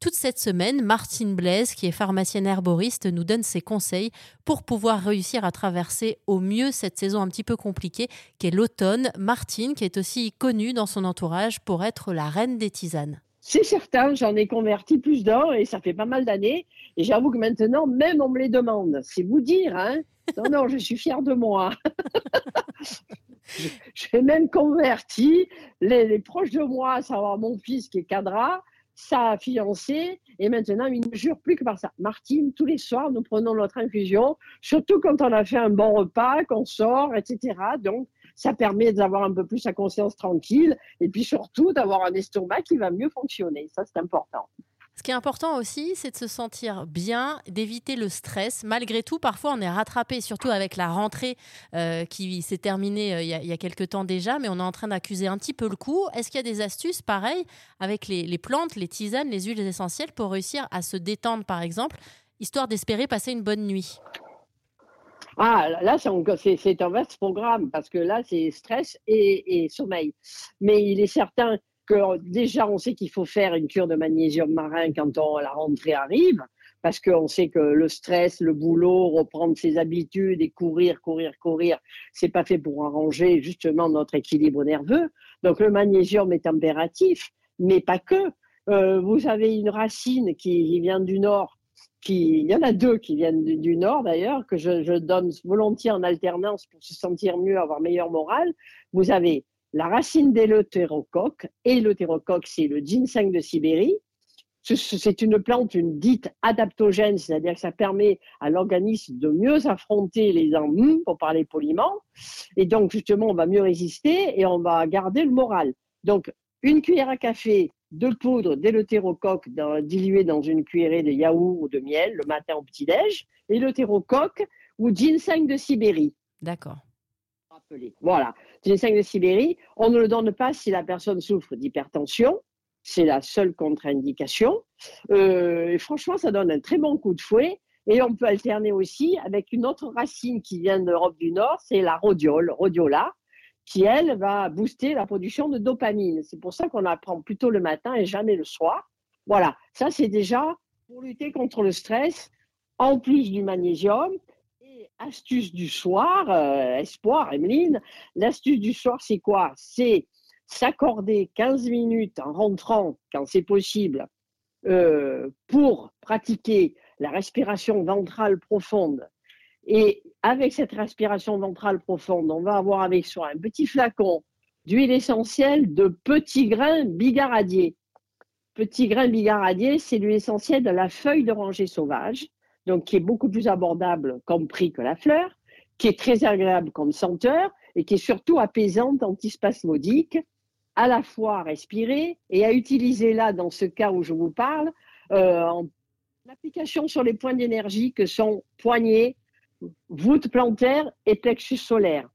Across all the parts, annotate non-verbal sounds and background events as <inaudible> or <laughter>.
Toute cette semaine, Martine Blaise, qui est pharmacienne herboriste, nous donne ses conseils pour pouvoir réussir à traverser au mieux cette saison un petit peu compliquée qu'est l'automne. Martine, qui est aussi connue dans son entourage pour être la reine des tisanes. C'est certain, j'en ai converti plus d'un et ça fait pas mal d'années. Et j'avoue que maintenant, même on me les demande. C'est vous dire, hein Non, non, je suis fière de moi. <laughs> J'ai même converti les, proches de moi, à savoir mon fils qui est cadra, sa fiancée, et maintenant il ne jure plus que par ça. Martine, tous les soirs, nous prenons notre infusion, surtout quand on a fait un bon repas, qu'on sort, etc. Donc, ça permet d'avoir un peu plus sa conscience tranquille, et puis surtout d'avoir un estomac qui va mieux fonctionner. Ça, c'est important. Ce qui est important aussi, c'est de se sentir bien, d'éviter le stress. Malgré tout, parfois, on est rattrapé, surtout avec la rentrée euh, qui s'est terminée euh, il, y a, quelques temps déjà, mais on est en train d'accuser un petit peu le coup. Est-ce qu'il y a des astuces, pareil, avec les, plantes, les tisanes, les huiles essentielles pour réussir à se détendre, par exemple, histoire d'espérer passer une bonne nuit? Ah, là, c'est un vaste programme parce que là, c'est stress et, et, sommeil. Mais il est certain déjà, on sait qu'il faut faire une cure de magnésium marin quand la rentrée arrive, parce qu'on sait que le stress, le boulot, reprendre ses habitudes et courir, courir, courir, c'est pas fait pour arranger justement notre équilibre nerveux. Donc le magnésium est impératif, mais pas que. Euh, vous avez une racine qui vient du nord, qui, il y en a deux qui viennent du, nord d'ailleurs, que je, je, donne volontiers en alternance pour se sentir mieux, avoir meilleur moral. Vous avez la racine d'éleutérocoque, et l'eutérocoque, c'est le ginseng de Sibérie. C'est une plante, une dite adaptogène, c'est-à-dire que ça permet à l'organisme de mieux affronter les ennuis, pour parler poliment. Et donc, justement, on va mieux résister et on va garder le moral. Donc, une cuillère à café de poudre d'éleutérocoque diluée dans une cuillerée de yaourt ou de miel le matin au petit-déj, éleutérocoque ou ginseng de Sibérie. D'accord. Voilà. Ginseng de Sibérie, on ne le donne pas si la personne souffre d'hypertension. C'est la seule contre-indication. Euh, franchement, ça donne un très bon coup de fouet. Et on peut alterner aussi avec une autre racine qui vient d'Europe du Nord, c'est la rhodiole, rhodiola, qui elle va booster la production de dopamine. C'est pour ça qu'on la prend plutôt le matin et jamais le soir. Voilà, ça c'est déjà pour lutter contre le stress, en plus du magnésium astuce du soir, euh, espoir, Emeline, l'astuce du soir, c'est quoi? C'est s'accorder 15 minutes en rentrant, quand c'est possible, euh, pour pratiquer la respiration ventrale profonde. Et avec cette respiration ventrale profonde, on va avoir avec soi un petit flacon d'huile essentielle de petits grains bigaradiers. Petits grains bigaradiers, c'est l'huile essentielle de la feuille d'oranger sauvage donc qui est beaucoup plus abordable comme prix que la fleur, qui est très agréable comme senteur et qui est surtout apaisante, antispasmodique, à la fois à respirer et à utiliser là, dans ce cas où je vous parle, euh, en application sur les points d'énergie que sont poignets, voûte plantaire et plexus solaire.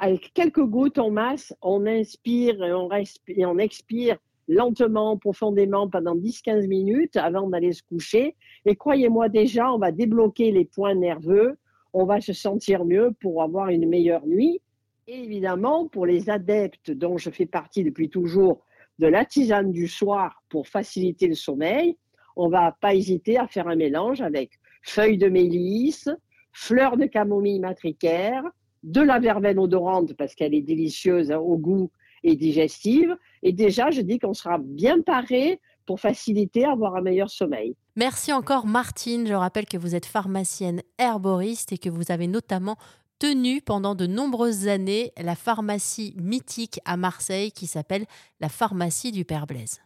avec quelques gouttes en masse, on inspire on, et on expire lentement, profondément pendant 10-15 minutes avant d'aller se coucher. Et croyez-moi déjà, on va débloquer les points nerveux, on va se sentir mieux pour avoir une meilleure nuit. Et évidemment, pour les adeptes dont je fais partie depuis toujours de la tisane du soir pour faciliter le sommeil, on va pas hésiter à faire un mélange avec feuilles de mélisse, fleurs de camomille matricaire, de la verveine odorante parce qu'elle est délicieuse au goût digestive. Et déjà, je dis qu'on sera bien paré pour faciliter avoir un meilleur sommeil. Merci encore Martine. Je rappelle que vous êtes pharmacienne herboriste et que vous avez notamment tenu pendant de nombreuses années la pharmacie mythique à Marseille qui s'appelle la pharmacie du Père Blaise.